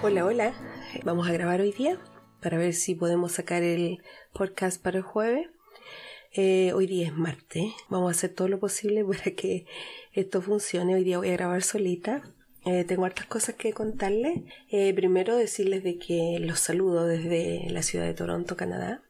Hola, hola. Vamos a grabar hoy día para ver si podemos sacar el podcast para el jueves. Eh, hoy día es martes. Vamos a hacer todo lo posible para que esto funcione. Hoy día voy a grabar solita. Eh, tengo hartas cosas que contarles. Eh, primero decirles de que los saludo desde la ciudad de Toronto, Canadá.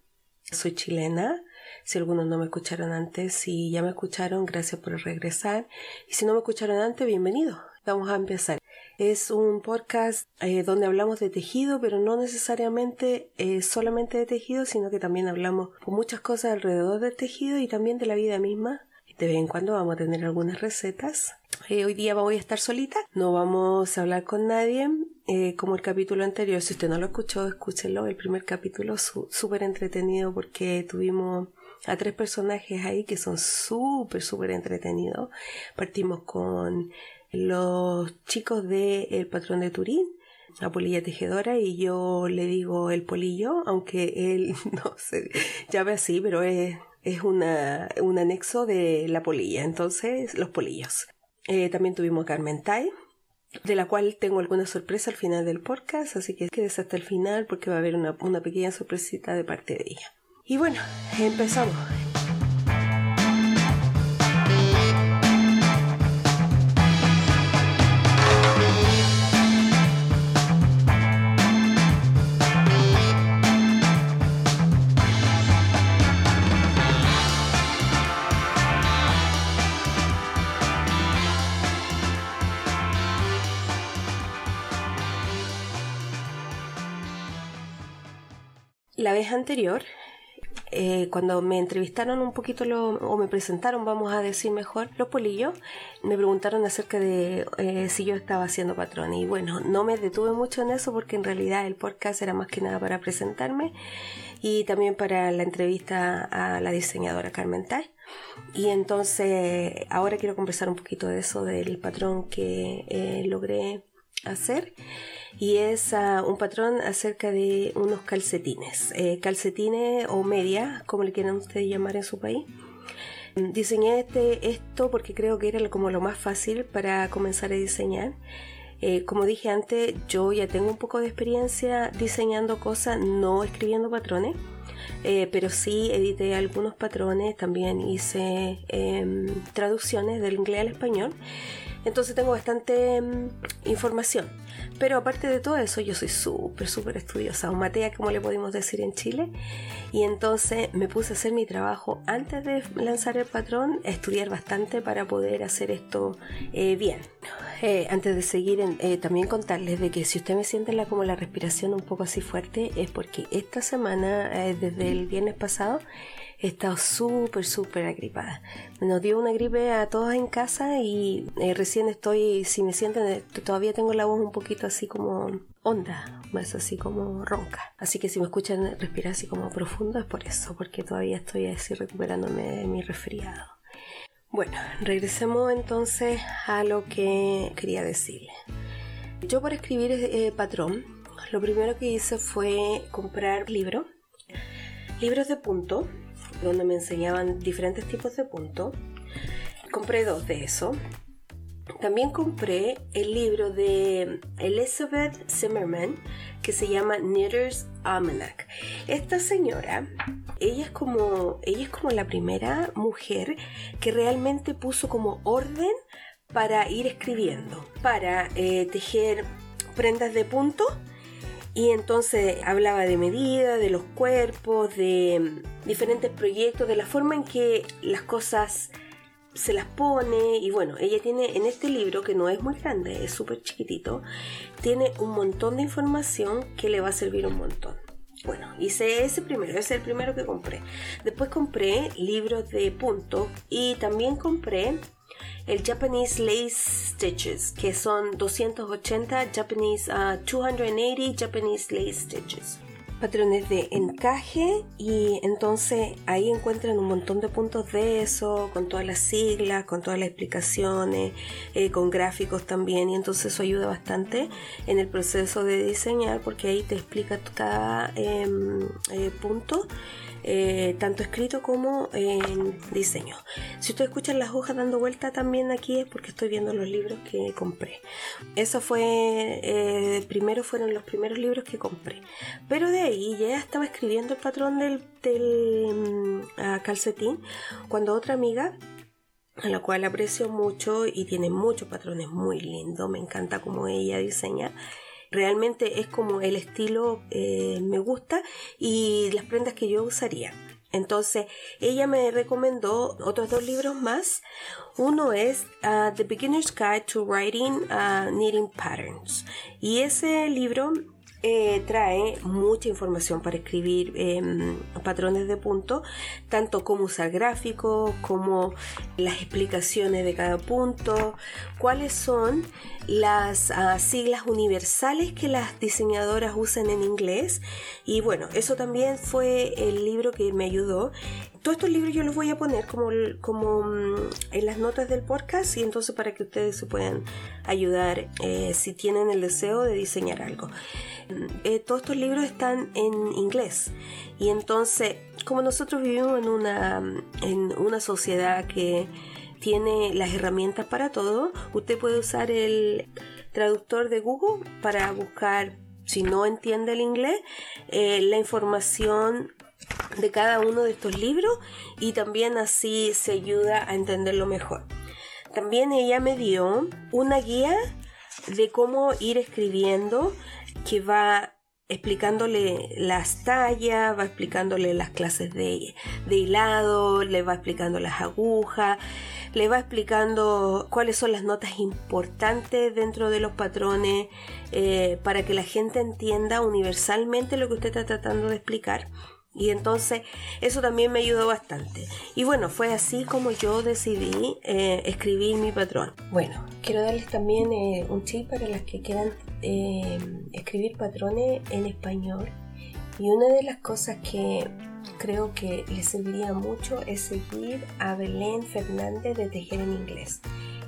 Soy chilena. Si algunos no me escucharon antes, si ya me escucharon, gracias por regresar. Y si no me escucharon antes, bienvenido. Vamos a empezar. Es un podcast eh, donde hablamos de tejido, pero no necesariamente eh, solamente de tejido, sino que también hablamos con muchas cosas alrededor del tejido y también de la vida misma. De vez en cuando vamos a tener algunas recetas. Eh, hoy día voy a estar solita, no vamos a hablar con nadie, como el capítulo anterior. Si usted no lo escuchó, escúchelo. El primer capítulo súper entretenido porque tuvimos a tres personajes ahí que son súper, súper entretenidos. Partimos con los chicos de El Patrón de Turín, la polilla tejedora, y yo le digo el polillo, aunque él no se llame así, pero es, es una, un anexo de la polilla, entonces los polillos. Eh, también tuvimos Carmen Tai, de la cual tengo alguna sorpresa al final del podcast, así que quédese hasta el final porque va a haber una, una pequeña sorpresita de parte de ella. Y bueno, empezamos. La vez anterior, eh, cuando me entrevistaron un poquito o me presentaron, vamos a decir mejor, los polillos, me preguntaron acerca de eh, si yo estaba haciendo patrón. Y bueno, no me detuve mucho en eso porque en realidad el podcast era más que nada para presentarme y también para la entrevista a la diseñadora Carmen Tai. Y entonces ahora quiero conversar un poquito de eso, del patrón que eh, logré hacer y es ah, un patrón acerca de unos calcetines, eh, calcetines o media, como le quieran ustedes llamar en su país. Diseñé este, esto porque creo que era como lo más fácil para comenzar a diseñar. Eh, como dije antes, yo ya tengo un poco de experiencia diseñando cosas, no escribiendo patrones, eh, pero sí edité algunos patrones, también hice em, traducciones del inglés al español entonces tengo bastante mm, información. Pero aparte de todo eso, yo soy súper, súper estudiosa, un matea como le podemos decir en Chile. Y entonces me puse a hacer mi trabajo antes de lanzar el patrón, estudiar bastante para poder hacer esto eh, bien. Eh, antes de seguir, eh, también contarles de que si usted me siente la, como la respiración un poco así fuerte, es porque esta semana, desde el viernes pasado, he estado súper, súper agripada. Nos dio una gripe a todos en casa y eh, recién estoy, si me sienten, eh, todavía tengo la voz un poquito así como honda, más así como ronca. Así que si me escuchan respirar así como profundo es por eso, porque todavía estoy así recuperándome de mi resfriado. Bueno, regresemos entonces a lo que quería decirle. Yo para escribir eh, patrón, lo primero que hice fue comprar libros, libros de punto, donde me enseñaban diferentes tipos de puntos. Compré dos de eso. También compré el libro de Elizabeth Zimmerman que se llama Knitter's Almanac. Esta señora, ella es como ella es como la primera mujer que realmente puso como orden para ir escribiendo, para eh, tejer prendas de punto y entonces hablaba de medida, de los cuerpos, de mm, diferentes proyectos, de la forma en que las cosas se las pone y bueno, ella tiene en este libro que no es muy grande, es súper chiquitito, tiene un montón de información que le va a servir un montón. Bueno, hice ese primero, ese es el primero que compré. Después compré libros de punto y también compré el Japanese Lace Stitches, que son 280 Japanese, 280 ah, Japanese Lace Stitches. patrones de encaje y entonces ahí encuentran un montón de puntos de eso, con todas las siglas, con todas las explicaciones, eh, con gráficos también y entonces eso ayuda bastante en el proceso de diseñar porque ahí te explica cada em, eh, punto eh, tanto escrito como en diseño. Si ustedes escuchan las hojas dando vuelta también aquí es porque estoy viendo los libros que compré. Eso fue, eh, primero fueron los primeros libros que compré. Pero de ahí ya estaba escribiendo el patrón del, mm, calcetín cuando otra amiga a la cual aprecio mucho y tiene muchos patrones muy lindos, me encanta como ella diseña realmente es como el estilo eh, me gusta y las prendas que yo usaría. Entonces, ella me recomendó otros dos libros más. Uno es uh, The Beginner's Guide to Writing uh, Knitting Patterns. Y ese libro eh, trae mucha información para escribir em, patrones de punto, tanto como usar gráficos, como las explicaciones de cada punto, cuáles son las ah, siglas universales que las diseñadoras usan en inglés. Y bueno, eso también fue el libro que me ayudó todos estos libros yo los voy a poner como, como mm, en las notas del podcast y entonces para que ustedes se puedan ayudar eh, si tienen el deseo de diseñar algo. Eh, todos estos libros están en inglés y entonces como nosotros vivimos en una, en una sociedad que tiene las herramientas para todo, usted puede usar el traductor de Google para buscar si no entiende el inglés, eh, la información de cada uno de estos libros y también así se ayuda a entenderlo mejor. También ella me dio una guía de cómo ir escribiendo que va explicándole las tallas, va explicándole las clases de, de, hilado, le va explicando las agujas, le va explicando cuáles son las notas importantes dentro de los patrones eh, para que la gente entienda universalmente lo que usted está tratando de explicar y entonces eso también me ayudó bastante. Y bueno, fue así como yo decidí eh, escribir mi patrón. Bueno, quiero darles también eh, un tip para las que quieran eh, escribir patrones en español. Y una de las cosas que creo que les serviría mucho es seguir a Belén Fernández de Tejer en Inglés.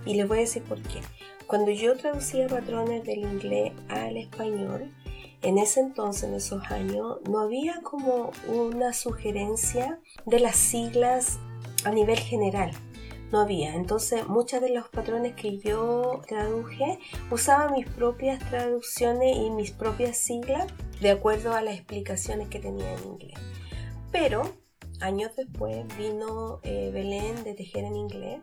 Y les voy a decir por qué. Cuando yo traducía patrones del inglés al español, en ese entonces, en esos años, no había como una sugerencia de las siglas a nivel general. No había. Entonces, muchos de los patrones que yo traduje usaba mis propias traducciones y mis propias siglas de acuerdo a las explicaciones que tenía en inglés. Pero, años después, vino eh, Belén de Tejer en Inglés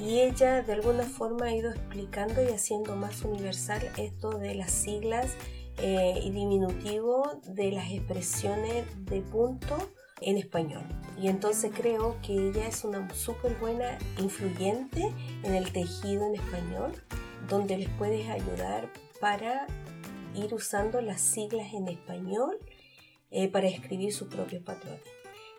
y ella de alguna forma ha ido explicando y haciendo más universal esto de las siglas eh, y diminutivo de las expresiones de punto en español. Y entonces creo que ella es una súper buena influyente en el tejido en español, donde les puedes ayudar para ir usando las siglas en español eh, para escribir sus propios patrones.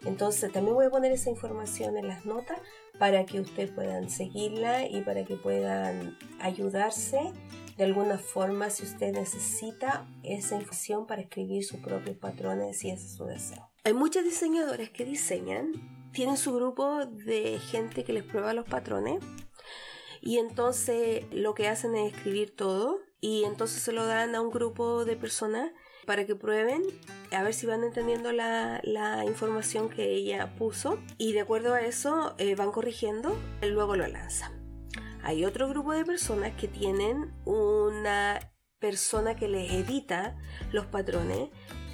Entonces también voy a poner esa información en las notas para que ustedes puedan seguirla y para que puedan ayudarse de alguna forma si usted necesita esa información para escribir sus propios patrones si ese es su deseo. Hay muchos diseñadores que diseñan, tienen su grupo de gente que les prueba los patrones y entonces lo que hacen es escribir todo y entonces se lo dan a un grupo de personas para que prueben a ver si van entendiendo la, información que ella puso y de acuerdo a eso eh, van corrigiendo y luego lo lanzan. Hay otro grupo de personas que tienen una persona que les edita los patrones,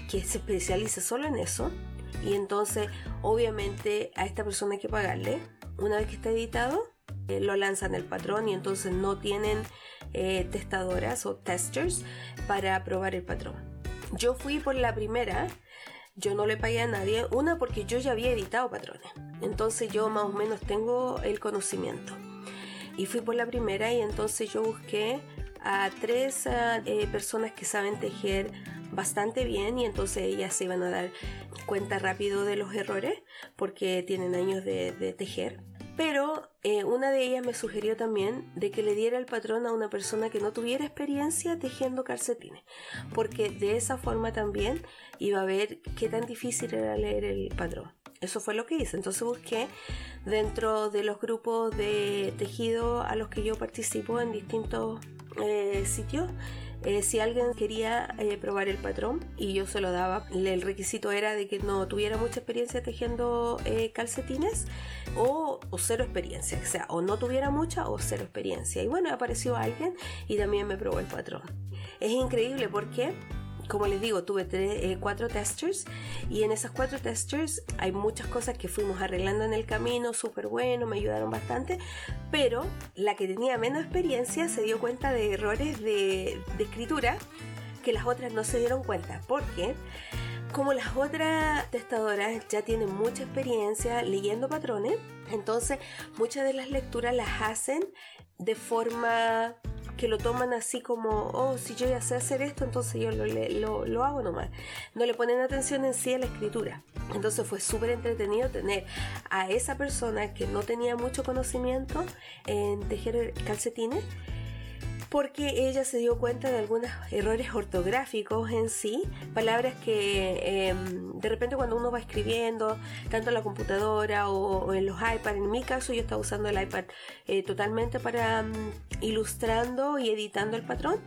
que se especializa solo en eso. Y entonces, obviamente, a esta persona hay que pagarle. Una vez que está editado, eh, lo lanzan el patrón y entonces no tienen eh, testadoras o testers para probar el patrón. Yo fui por la primera, yo no le pagué a nadie, una porque yo ya había editado patrones, entonces yo más o menos tengo el conocimiento y fui por la primera y entonces yo busqué a tres eh, personas que saben tejer bastante bien y entonces ellas se iban a dar cuenta rápido de los errores porque tienen años de, tejer Pero eh, una de ellas me sugirió también de que le diera el patrón a una persona que no tuviera experiencia tejiendo calcetines, porque de esa forma también iba a ver qué tan difícil era leer el patrón. Eso fue lo que hice. Entonces busqué dentro de los grupos de tejido a los que yo participo en distintos eh, sitios eh, si alguien quería eh, probar el patrón y yo se lo daba, el requisito era de que no tuviera mucha experiencia tejiendo calcetines o, o, cero experiencia, o sea, o no tuviera mucha o cero experiencia. Y bueno, apareció alguien y también me probó el patrón. Es increíble porque como les digo, tuve eh, cuatro testers y en esas cuatro testers hay muchas cosas que fuimos arreglando en el camino, súper bueno, me ayudaron bastante, pero la que tenía menos experiencia se dio cuenta de errores de, de escritura que las otras no se dieron cuenta, porque como las otras testadoras ya tienen mucha experiencia leyendo patrones, entonces muchas de las lecturas las hacen de forma que lo toman así como, oh, si yo ya sé hacer esto, entonces yo lo, lo, hago nomás. No le ponen atención en sí a la escritura. Entonces fue súper entretenido tener a esa persona que no tenía mucho conocimiento en tejer calcetines porque ella se dio cuenta de algunos errores ortográficos en sí, palabras que em, de repente cuando uno va escribiendo, tanto en la computadora o, en los iPads, en mi caso yo estaba usando el iPad eh, totalmente para mm, ilustrando y editando el patrón,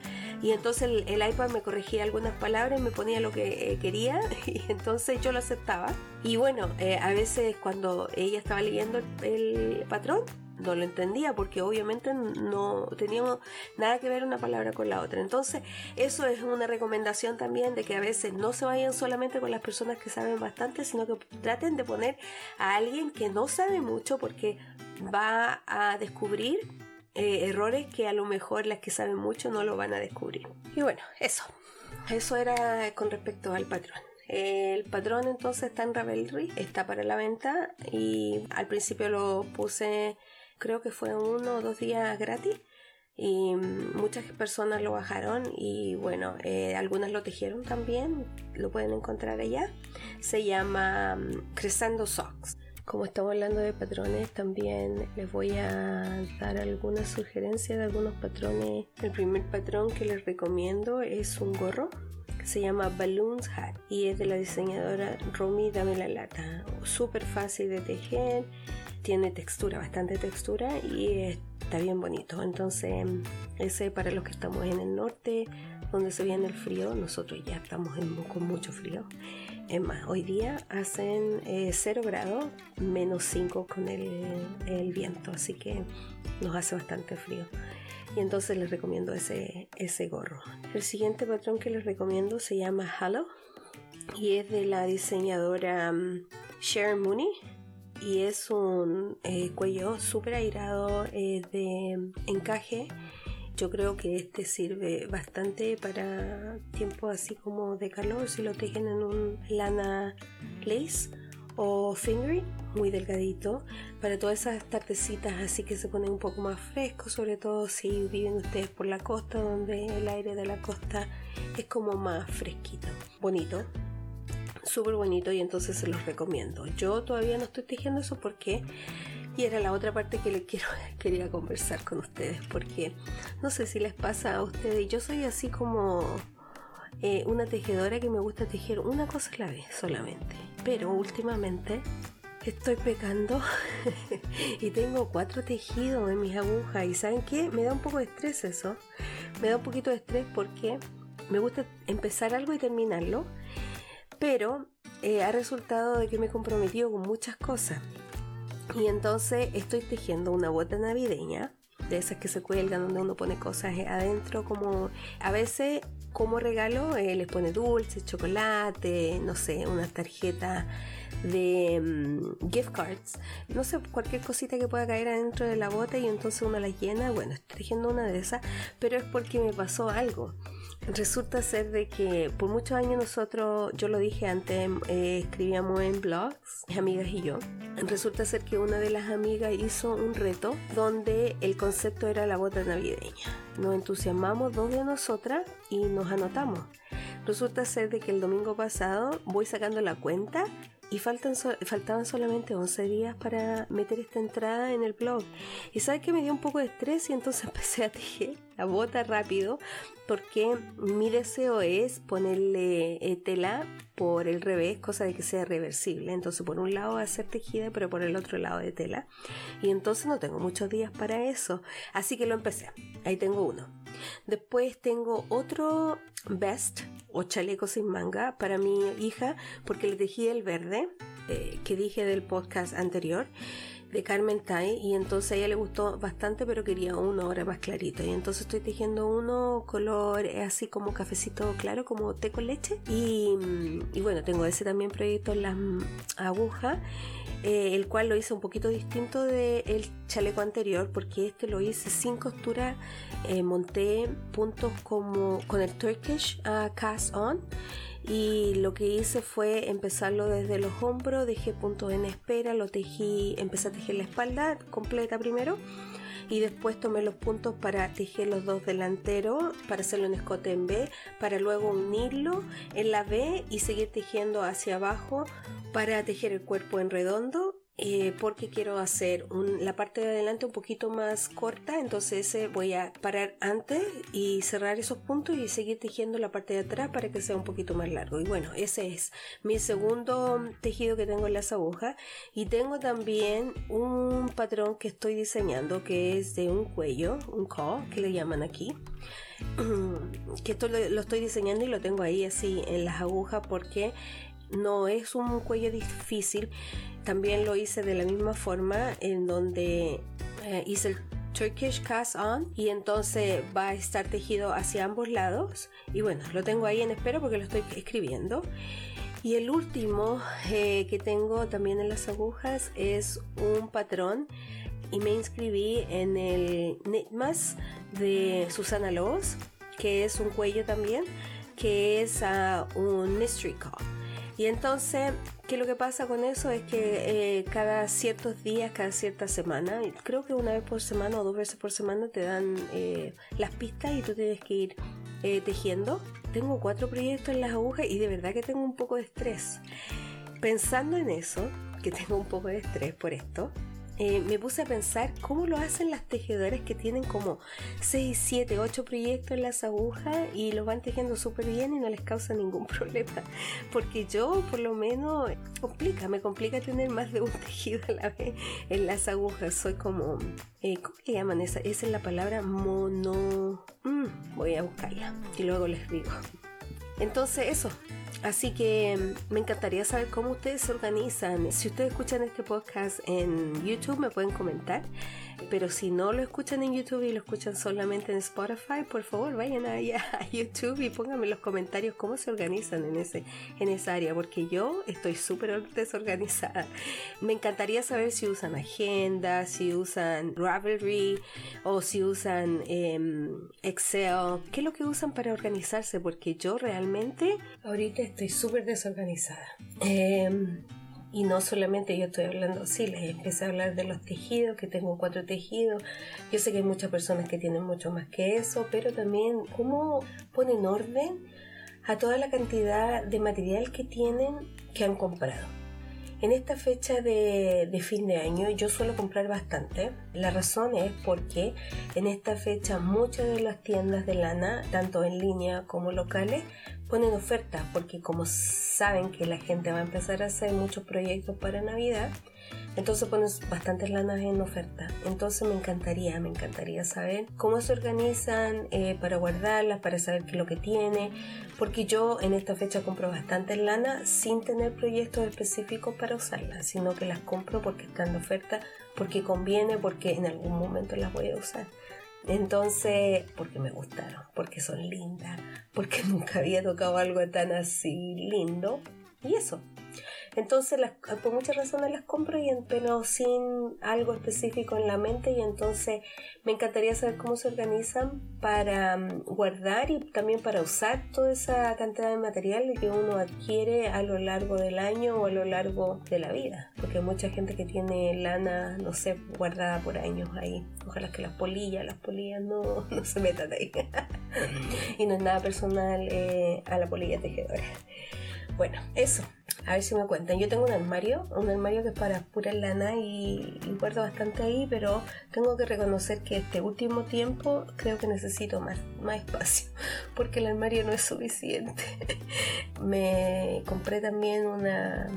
y entonces el, iPad me corregía algunas palabras y me ponía lo que eh, quería, y entonces yo lo aceptaba. Y bueno, eh, a veces cuando ella estaba leyendo el patrón, no lo entendía porque obviamente no teníamos nada que ver una palabra con la otra. Entonces, eso es una recomendación también de que a veces no se vayan solamente con las personas que saben bastante, sino que traten de poner a alguien que no sabe mucho porque va a descubrir eh, errores que a lo mejor las que saben mucho no lo van a descubrir. Y bueno, eso. Eso era con respecto al patrón. El patrón entonces está en Ravelry, está para la venta y al principio lo puse creo que fue uno o dos días gratis y muchas personas lo bajaron y bueno, eh, algunas lo tejieron también, lo pueden encontrar allá. Se llama mm, Crescendo Socks. Como estamos hablando de patrones, también les voy a dar algunas sugerencias de algunos patrones. El primer patrón que les recomiendo es un gorro que se llama Balloons Hat y es de la diseñadora Romy Dame la Lata. Súper fácil de tejer tiene textura, bastante textura y está bien bonito. Entonces, ese para los que estamos en el norte, donde se viene el frío, nosotros ya estamos en, con mucho frío. Es más, hoy día hacen 0 eh, grados, menos 5 con el, el, viento, así que nos hace bastante frío. Y entonces les recomiendo ese, ese gorro. El siguiente patrón que les recomiendo se llama Halo y es de la diseñadora um, Sharon Mooney y es un eh, cuello súper airado eh, de encaje. Yo creo que este sirve bastante para tiempos así como de calor si lo tejen en un lana lace o fingering muy delgadito para todas esas tardecitas así que se pone un poco más fresco sobre todo si viven ustedes por la costa donde el aire de la costa es como más fresquito bonito súper bonito y entonces se los recomiendo. Yo todavía no estoy tejiendo eso porque y era la otra parte que le quiero quería conversar con ustedes porque no sé si les pasa a ustedes, yo soy así como eh, una tejedora que me gusta tejer una cosa a la vez solamente, pero últimamente estoy pecando y tengo cuatro tejidos en mis agujas y saben qué, me da un poco de estrés eso, me da un poquito de estrés porque me gusta empezar algo y terminarlo pero eh, ha resultado de que me he comprometido con muchas cosas. Y entonces estoy tejiendo una bota navideña, de esas que se cuelgan donde uno pone cosas adentro, como a veces como regalo eh, les pone dulces, chocolate, no sé, una tarjeta de mm, gift cards, no sé, cualquier cosita que pueda caer adentro de la bota y entonces uno la llena. Bueno, estoy tejiendo una de esas, pero es porque me pasó algo. Resulta ser de que por muchos años nosotros, yo lo dije antes, eh, escribíamos en blogs, mis amigas y yo. Resulta ser que una de las amigas hizo un reto donde el concepto era la bota navideña. Nos entusiasmamos dos de nosotras y nos anotamos. Resulta ser de que el domingo pasado voy sacando la cuenta y faltan faltaban solamente 11 días para meter esta entrada en el blog. Y sabes que me dio un poco de estrés y entonces empecé a tejer la bota rápido porque mi deseo es ponerle eh, tela por el revés, cosa de que sea reversible. Entonces por un lado va a ser tejida, pero por el otro lado de tela. Y entonces no tengo muchos días para eso. Así que lo empecé. Ahí tengo uno. Después tengo otro vest o chaleco sin manga para mi hija porque le tejí el verde eh, que dije del podcast anterior de Carmen Tai y entonces a ella le gustó bastante pero quería uno ahora más clarito. Y entonces estoy tejiendo uno color así como cafecito claro como té con leche. Y, y bueno tengo ese también proyecto en las agujas eh, el cual lo hice un poquito distinto del chaleco anterior porque este lo hice sin costura eh, monté puntos como con el Turkish uh, cast on y lo que hice fue empezarlo desde los hombros, dejé puntos en espera, lo tejí, empecé a tejer la espalda completa primero y después tomé los puntos para tejer los dos delanteros, para hacerlo en escote en B, para luego unirlo en la B y seguir tejiendo hacia abajo para tejer el cuerpo en redondo eh, porque quiero hacer la parte de adelante un poquito más corta entonces voy a parar antes y cerrar esos puntos y seguir tejiendo la parte de atrás para que sea un poquito más largo. Y bueno ese es mi segundo tejido que tengo en las agujas. Y tengo también un patrón que estoy diseñando que es de un cuello un call que le llaman aquí. Que esto lo estoy diseñando y lo tengo ahí así en las agujas porque no es un cuello difícil. También lo hice de la misma forma en donde eh, hice el Turkish cast on y entonces va a estar tejido hacia ambos lados. Y bueno lo tengo ahí en espera porque lo estoy escribiendo. Y el último eh, que tengo también en las agujas es un patrón y me inscribí en el Knitmas de Susana Loos que es un cuello también que es un mystery call y entonces, ¿qué es lo que pasa con eso? Es que eh, cada ciertos días, cada cierta semana, creo que una vez por semana o dos veces por semana te dan eh, las pistas y tú tienes que ir eh, tejiendo. Tengo cuatro proyectos en las agujas y de verdad que tengo un poco de estrés. Pensando en eso, que tengo un poco de estrés por esto, eh, me puse a pensar cómo lo hacen las tejedoras que tienen como 6, 7, 8 proyectos en las agujas y los van tejiendo súper bien y no les causa ningún problema. Porque yo, por lo menos, complica, me complica tener más de un tejido a la vez en las agujas. Soy como, eh, ¿cómo le llaman esa? Esa es la palabra mono. Mm, voy a buscarla y luego les digo. Entonces, eso, Así que me encantaría saber cómo ustedes se organizan. Si ustedes escuchan este podcast en YouTube, me pueden comentar. Pero si no lo escuchan en YouTube y lo escuchan solamente en Spotify, por favor vayan allá a YouTube y pónganme en los comentarios cómo se organizan en, ese, en esa área, porque yo estoy súper desorganizada. Me encantaría saber si usan agenda, si usan Ravelry o si usan em, Excel. ¿Qué es lo que usan para organizarse? Porque yo realmente ahorita estoy súper desorganizada. Em, y no solamente yo estoy hablando, sí, les empecé a hablar de los tejidos, que tengo cuatro tejidos. Yo sé que hay muchas personas que tienen mucho más que eso, pero también cómo ponen orden a toda la cantidad de material que tienen que han comprado. En esta fecha de, fin de año yo suelo comprar bastante. La razón es porque en esta fecha muchas de las tiendas de lana, tanto en línea como locales, ponen ofertas porque como saben que la gente va a empezar a hacer muchos proyectos para Navidad, entonces pones bastantes lanas en oferta. Entonces me encantaría, me encantaría saber cómo se organizan eh, para guardarlas, para saber qué es lo que tiene. Porque yo en esta fecha compro bastantes lanas sin tener proyectos específicos para usarlas, sino que las compro porque están de oferta, porque conviene, porque en algún momento las voy a usar. Entonces, porque me gustaron, porque son lindas, porque nunca había tocado algo tan así lindo. Y eso, entonces, las, por muchas razones las compro, y, pero sin algo específico en la mente. Y entonces me encantaría saber cómo se organizan para mm, guardar y también para usar toda esa cantidad de material que uno adquiere a lo largo del año o a lo largo de la vida. Porque hay mucha gente que tiene lana, no sé, guardada por años ahí. Ojalá que las polillas, las polillas no, no se metan ahí. y no es nada personal eh, a la polilla tejedora. Bueno, eso. A ver si me cuentan. Yo tengo un armario, un armario que es para pura lana y, guardo bastante ahí, pero tengo que reconocer que este último tiempo creo que necesito más, más espacio porque el armario no es suficiente. me compré también una,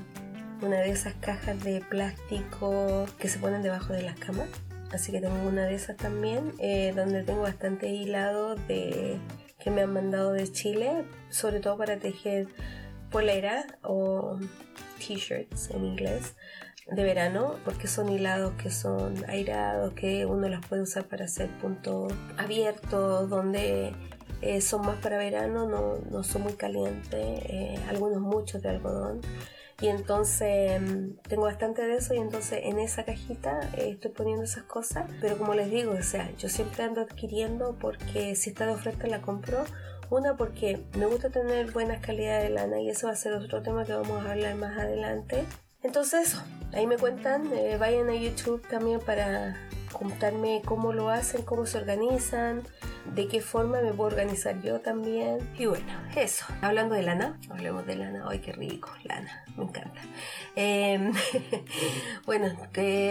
una de esas cajas de plástico que se ponen debajo de las camas. Así que tengo una de esas también, eh, donde tengo bastante hilado de que me han mandado de Chile, sobre todo para tejer polera o t-shirts en inglés de verano porque son hilados que son airados que uno los puede usar para hacer puntos abiertos donde eh, son más para verano no, no son muy calientes eh, algunos muchos de algodón. Y entonces mm, tengo bastante de eso y entonces en esa cajita eh, estoy poniendo esas cosas pero como les digo o sea yo siempre ando adquiriendo porque si está de oferta la compro una porque me gusta tener buenas calidades de lana y eso va a ser otro tema que vamos a hablar más adelante. Entonces ahí me cuentan, eh, vayan a YouTube también para contarme cómo lo hacen, cómo se organizan, de qué forma me puedo organizar yo también. Y bueno, eso. Hablando de lana, hablemos de lana. Ay, qué rico, lana, me encanta. Em, bueno,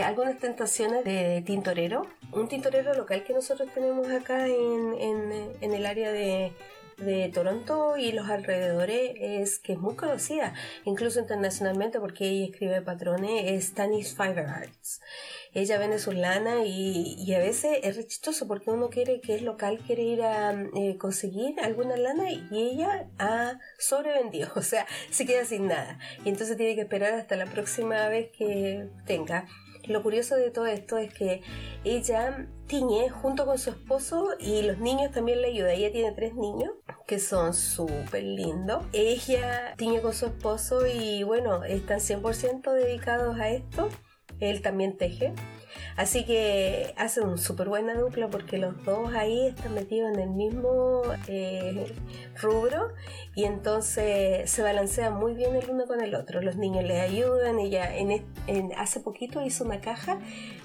algunas tentaciones de tintorero. Un tintorero local que nosotros tenemos acá en, en el área de de Toronto y los alrededores es que es muy conocida, incluso internacionalmente porque ella escribe patrones, es Tanis Fiber Arts. Ella vende sus lana y, a veces es rechistoso porque uno quiere que es local, quiere ir a eh, conseguir alguna lana y ella ha sobrevendido, o sea, se queda sin nada. Y entonces tiene que esperar hasta la próxima vez que tenga. Lo curioso de todo esto es que ella tiñe junto con su esposo y los niños también le ayudan. Ella tiene tres niños que son súper lindos. Ella tiñe con su esposo y bueno, están 100% dedicados a esto. Él también teje. Así que hacen una súper buena dupla porque los dos ahí están metidos en el mismo eh, rubro y entonces se balancean muy bien el uno con el otro. Los niños les ayudan. Ella en, hace poquito hizo una caja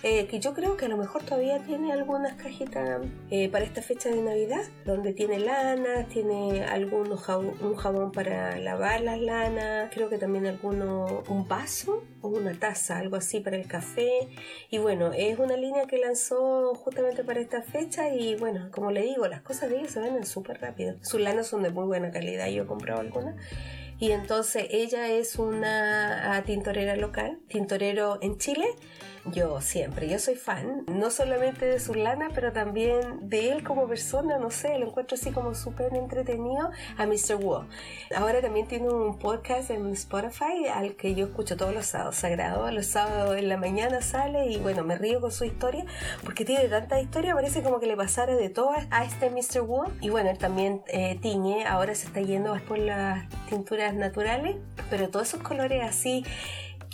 eh, que yo creo que a lo mejor todavía tiene algunas cajitas eh, para esta fecha de Navidad, donde tiene lana, tiene algunos un jabón para lavar las lanas, creo que también alguno un vaso o una taza, algo así para el café. Y bueno, es una línea que lanzó justamente para esta fecha y bueno, como le digo, las cosas de ella se venden súper rápido. Sus lanas son de muy buena calidad, yo he comprado algunas. Y entonces ella es una ah, tintorera local, tintorero en Chile, yo siempre, yo soy fan, no solamente de su lana, pero también de él como persona, no sé, lo encuentro así como súper entretenido a Mr. Wu. Ahora también tiene un podcast en Spotify al que yo escucho todos los sábados, sagrado, los sábados en la mañana sale y bueno, me río con su historia, porque tiene tanta historia, parece como que le pasara de todo a este Mr. Wu. Y bueno, él también eh, tiñe, ahora se está yendo por las tinturas naturales, pero todos esos colores así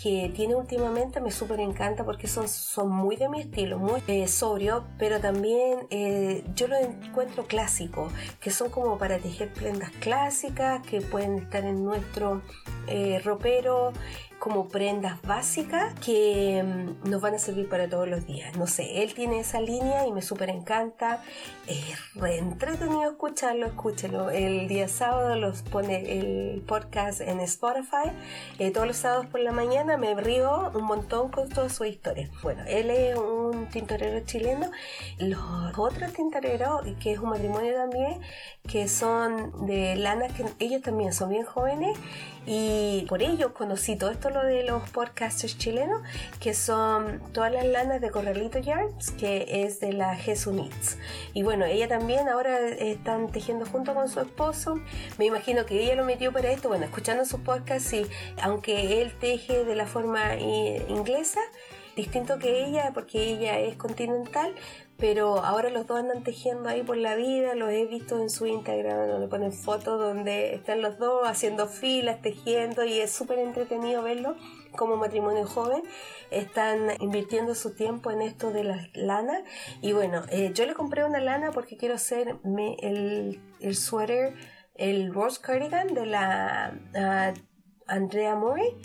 que tiene últimamente me súper encanta porque son, son muy de mi estilo, muy eh, sobrio, pero también eh, yo lo encuentro clásico, que son como para tejer prendas clásicas, que pueden estar en nuestro eh, ropero como prendas básicas que mm, nos van a servir para todos los días. No sé, él tiene esa línea y me súper encanta. Es re entretenido escucharlo, escúchelo. El día sábado los pone el podcast en Spotify. Eh, todos los sábados por la mañana me río un montón con toda su historia. Bueno, él es un tintorero chileno. Los otros tintoreros, que es un matrimonio también, que son de lana, que ellos también son bien jóvenes y por ello conocí todo esto lo de los podcasters chilenos, que son todas las lanas de Corralito Yarns, que es de la Jesunits. Y bueno, ella también ahora están tejiendo junto con su esposo. Me imagino que ella lo metió para esto. Bueno, escuchando sus podcasts, y aunque él teje de la forma inglesa, distinto que ella, porque ella es continental, pero ahora los dos andan tejiendo ahí por la vida, los he visto en su Instagram donde ponen fotos donde están los dos haciendo filas, tejiendo y es súper entretenido verlo como matrimonio joven, están invirtiendo su tiempo en esto de las lana. Y bueno, eh, yo le compré una lana porque quiero hacer el, el suéter, el rose cardigan de la uh, Andrea Murray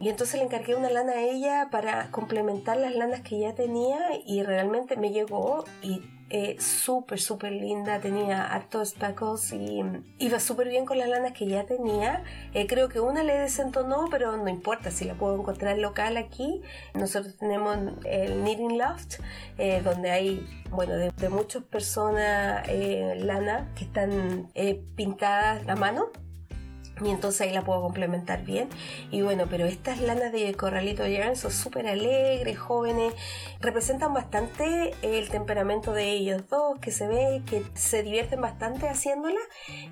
y entonces le encargué una lana a ella para complementar las lanas que ya tenía y realmente me llegó y eh, súper, súper linda, tenía hartos speckles y iba súper bien con las lanas que ya tenía. Eh, creo que una le desentonó, pero no importa si la puedo encontrar local aquí. Nosotros tenemos el Knitting Loft, eh, donde hay, bueno, de, de muchas personas lana que están pintadas a mano y entonces ahí la puedo complementar bien y bueno pero estas lanas de corralito yarn son súper alegres jóvenes representan bastante el temperamento de ellos dos que se ve que se divierten bastante haciéndola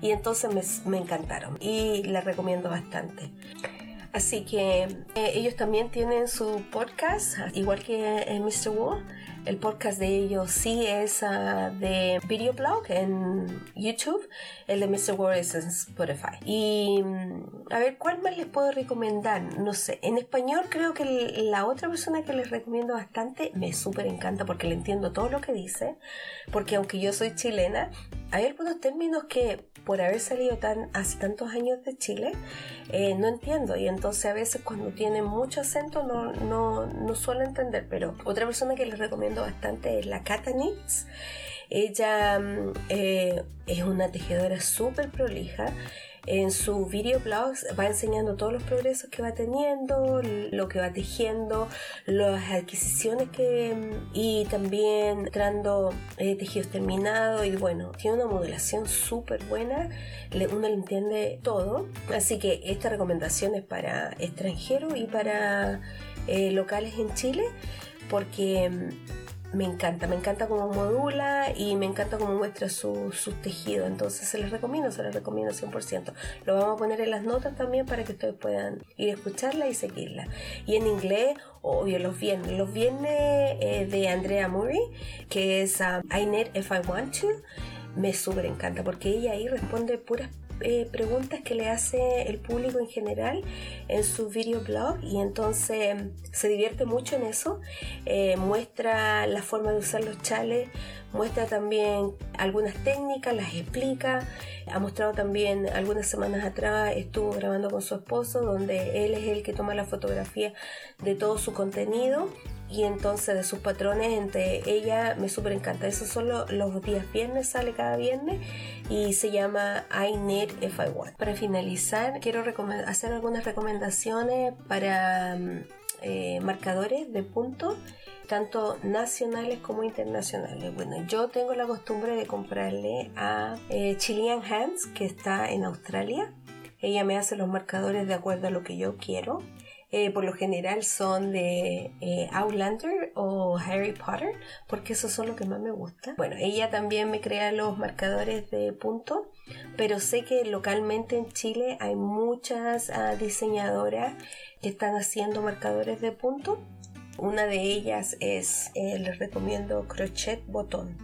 y entonces me, encantaron y la recomiendo bastante Así que eh, ellos también tienen su podcast, igual que en Mr. Wall. El podcast de ellos sí es uh, de videoblog en YouTube. El de Mr. Wall es en Spotify. Y mm, a ver, ¿cuál más les puedo recomendar? No sé. En español creo que la otra persona que les recomiendo bastante me súper encanta porque le entiendo todo lo que dice. Porque aunque yo soy chilena, hay algunos términos que por haber salido tan, hace tantos años de Chile, eh, no entiendo. Y entonces a veces cuando tiene mucho acento no, no, no suelo entender. Pero otra persona que les recomiendo bastante es la Kata Ella mm, eh, es una tejedora súper prolija. En su videoblogs va enseñando todos los progresos que va teniendo, lo que va tejiendo, las adquisiciones que y también entrando eh, tejidos terminados. Y bueno, tiene una modelación súper buena, uno le entiende todo, así que esta recomendación es para extranjeros y para eh, locales en Chile porque me encanta, me encanta cómo modula y me encanta cómo muestra sus su tejidos. Entonces se les recomiendo, se les recomiendo 100%. Lo vamos a poner en las notas también para que ustedes puedan ir a escucharla y seguirla. Y en inglés, obvio, los viernes. Los viernes eh, de Andrea Murray, que es um, I Knit If I Want To, me súper encanta porque ella ahí responde puras eh, preguntas que le hace el público en general en su videoblog y entonces se divierte mucho en eso. Eh, muestra la forma de usar los chales, muestra también algunas técnicas, las explica. Ha mostrado también algunas semanas atrás, estuvo grabando con su esposo, donde él es el que toma la fotografía de todo su contenido y entonces de sus patrones entre ella me súper encanta. Esos son los, días viernes, sale cada viernes y se llama I Need If I Want. Para finalizar, quiero hacer algunas recomendaciones para mm, eh, marcadores de punto tanto nacionales como internacionales. Bueno, yo tengo la costumbre de comprarle a eh, Chilean Hands, que está en Australia. Ella me hace los marcadores de acuerdo a lo que yo quiero. Eh, por lo general son de eh, Outlander o Harry Potter, porque esos son los que más me gustan. Bueno, ella también me crea los marcadores de punto, pero sé que localmente en Chile hay muchas ah, diseñadoras que están haciendo marcadores de punto. Una de ellas es, eh, les recomiendo Crochet Botón.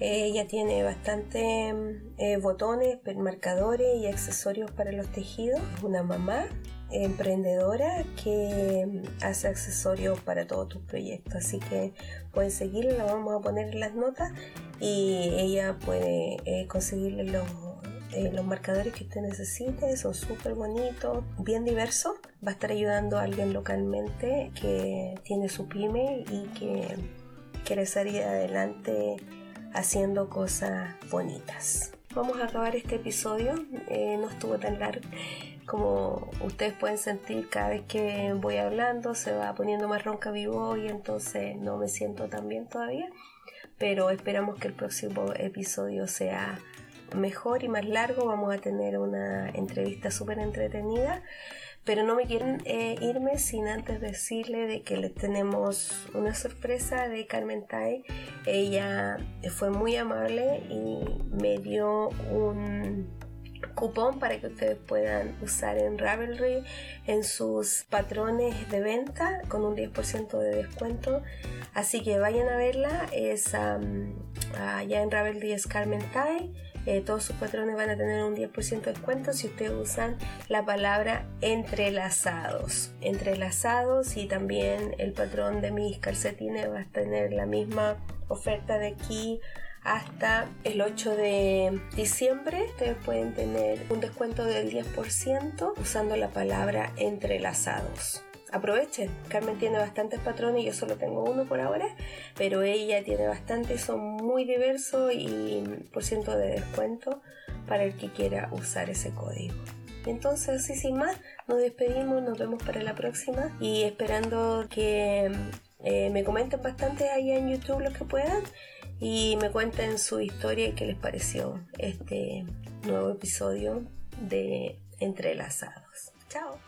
Ella tiene bastante botones, marcadores y accesorios para los tejidos. Es una mamá emprendedora que hace accesorios para todos tus proyectos. Así que pueden seguirla, la vamos a poner en las notas y ella puede eh, conseguirle los, eh, los marcadores que usted necesite. Son súper bonitos, bien diversos. Va a estar ayudando a alguien localmente que tiene su pyme y que quiere salir adelante haciendo cosas bonitas. Vamos a acabar este episodio, eh, no estuvo tan largo como ustedes pueden sentir cada vez que voy hablando se va poniendo más ronca vivo y entonces no me siento tan bien todavía. Pero esperamos que el próximo episodio sea mejor y más largo. Vamos a tener una entrevista súper entretenida. Pero no me quieren eh, irme sin antes decirle de que les tenemos una sorpresa de Carmen Tai ella fue muy amable y me dio un cupón para que ustedes puedan usar en Ravelry en sus patrones de venta con un 10% de descuento. Así que vayan a verla, es allá en Ravelry es Carmen Tai. Eh, todos sus patrones van a tener un 10% de descuento si ustedes usan la palabra entrelazados. Entrelazados y también el patrón de mis calcetines va a tener la misma oferta de aquí hasta el 8 de diciembre. Ustedes pueden tener un descuento del 10% usando la palabra entrelazados. aprovechen. Carmen tiene bastantes patrones, yo solo tengo uno por ahora, pero ella tiene bastantes, son muy diversos y por ciento de descuento para el que quiera usar ese código. Entonces, sí, sin más, nos despedimos, nos vemos para la próxima y esperando que eh, me comenten bastante ahí en YouTube lo que puedan y me cuenten su historia y qué les pareció este nuevo episodio de Entrelazados. Chao.